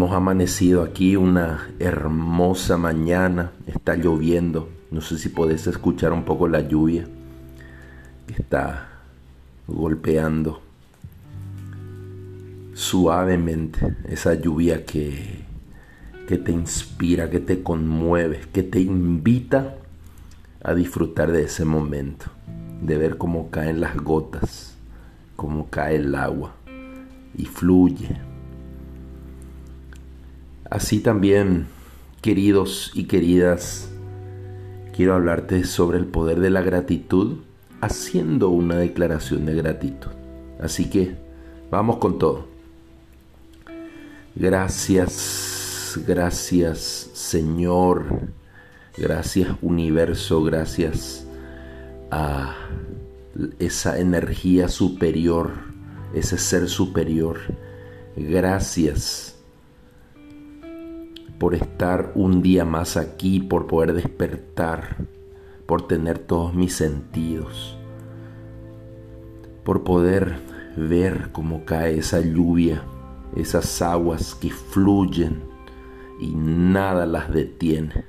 hemos amanecido aquí una hermosa mañana, está lloviendo, no sé si podés escuchar un poco la lluvia, está golpeando suavemente esa lluvia que, que te inspira, que te conmueve, que te invita a disfrutar de ese momento, de ver cómo caen las gotas, cómo cae el agua y fluye. Así también, queridos y queridas, quiero hablarte sobre el poder de la gratitud haciendo una declaración de gratitud. Así que vamos con todo. Gracias, gracias Señor, gracias universo, gracias a esa energía superior, ese ser superior. Gracias por estar un día más aquí, por poder despertar, por tener todos mis sentidos, por poder ver cómo cae esa lluvia, esas aguas que fluyen y nada las detiene,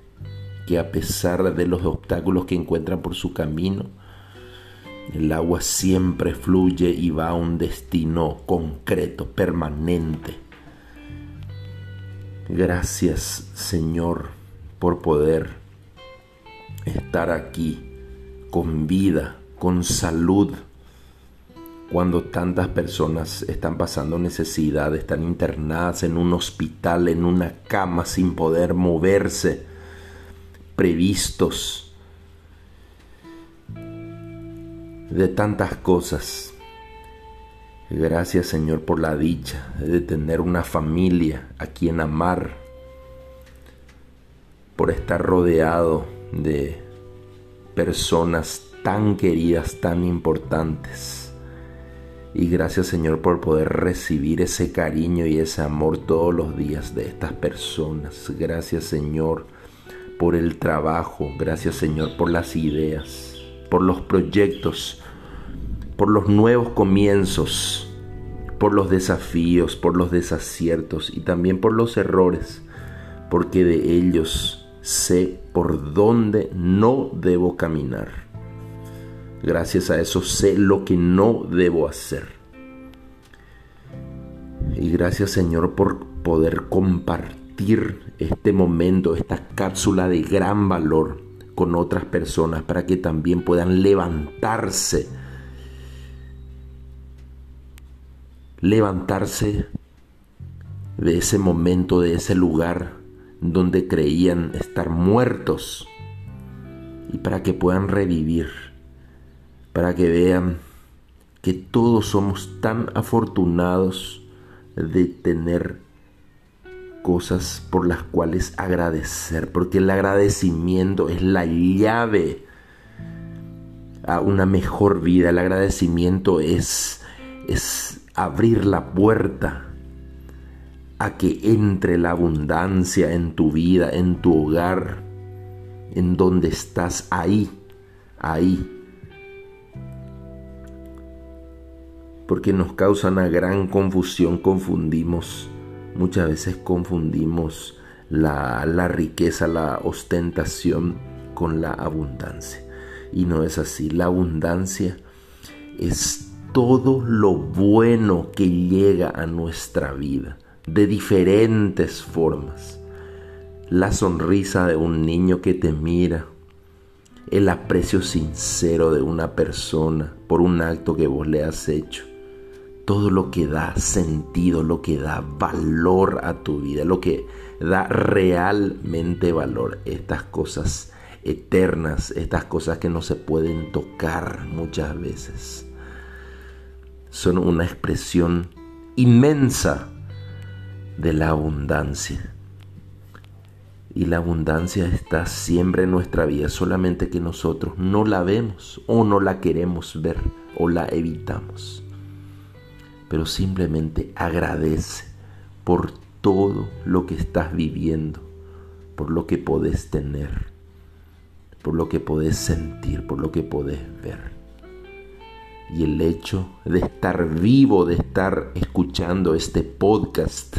que a pesar de los obstáculos que encuentran por su camino, el agua siempre fluye y va a un destino concreto, permanente. Gracias Señor por poder estar aquí con vida, con salud, cuando tantas personas están pasando necesidad, están internadas en un hospital, en una cama sin poder moverse, previstos de tantas cosas. Gracias Señor por la dicha de tener una familia a quien amar, por estar rodeado de personas tan queridas, tan importantes. Y gracias Señor por poder recibir ese cariño y ese amor todos los días de estas personas. Gracias Señor por el trabajo. Gracias Señor por las ideas, por los proyectos, por los nuevos comienzos, por los desafíos, por los desaciertos y también por los errores, porque de ellos sé por dónde no debo caminar. Gracias a eso sé lo que no debo hacer. Y gracias Señor por poder compartir este momento, esta cápsula de gran valor con otras personas para que también puedan levantarse levantarse de ese momento, de ese lugar donde creían estar muertos y para que puedan revivir, para que vean que todos somos tan afortunados de tener cosas por las cuales agradecer, porque el agradecimiento es la llave a una mejor vida, el agradecimiento es, es abrir la puerta a que entre la abundancia en tu vida, en tu hogar, en donde estás ahí, ahí. Porque nos causa una gran confusión, confundimos, muchas veces confundimos la, la riqueza, la ostentación con la abundancia. Y no es así, la abundancia es todo lo bueno que llega a nuestra vida de diferentes formas. La sonrisa de un niño que te mira, el aprecio sincero de una persona por un acto que vos le has hecho, todo lo que da sentido, lo que da valor a tu vida, lo que da realmente valor, estas cosas eternas, estas cosas que no se pueden tocar muchas veces son una expresión inmensa de la abundancia. Y la abundancia está siempre en nuestra vida, solamente que nosotros no la vemos o no la queremos ver o la evitamos. Pero simplemente agradece por todo lo que estás viviendo, por lo que podés tener, por lo que podés sentir, por lo que podés ver y el hecho de estar vivo, de estar escuchando este podcast,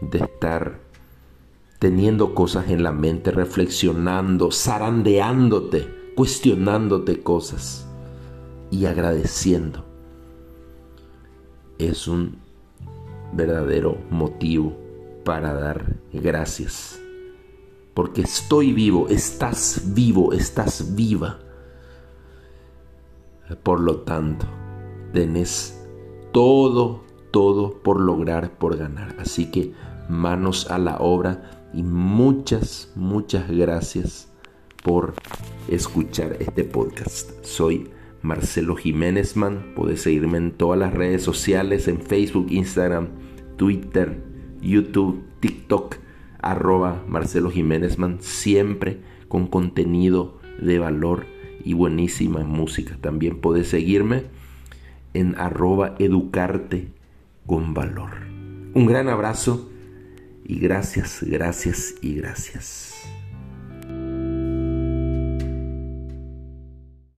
de estar teniendo cosas en la mente, reflexionando, zarandeándote, cuestionándote cosas y agradeciendo. Es un verdadero motivo para dar gracias. Porque estoy vivo, estás vivo, estás viva. Por lo tanto, tenés todo, todo por lograr, por ganar. Así que manos a la obra y muchas, muchas gracias por escuchar este podcast. Soy Marcelo Jiménez Man. Puedes seguirme en todas las redes sociales, en Facebook, Instagram, Twitter, YouTube, TikTok, arroba Marcelo Jiménez Man, siempre con contenido de valor y buenísima música. También puedes seguirme en arroba educarte con valor. Un gran abrazo y gracias, gracias y gracias.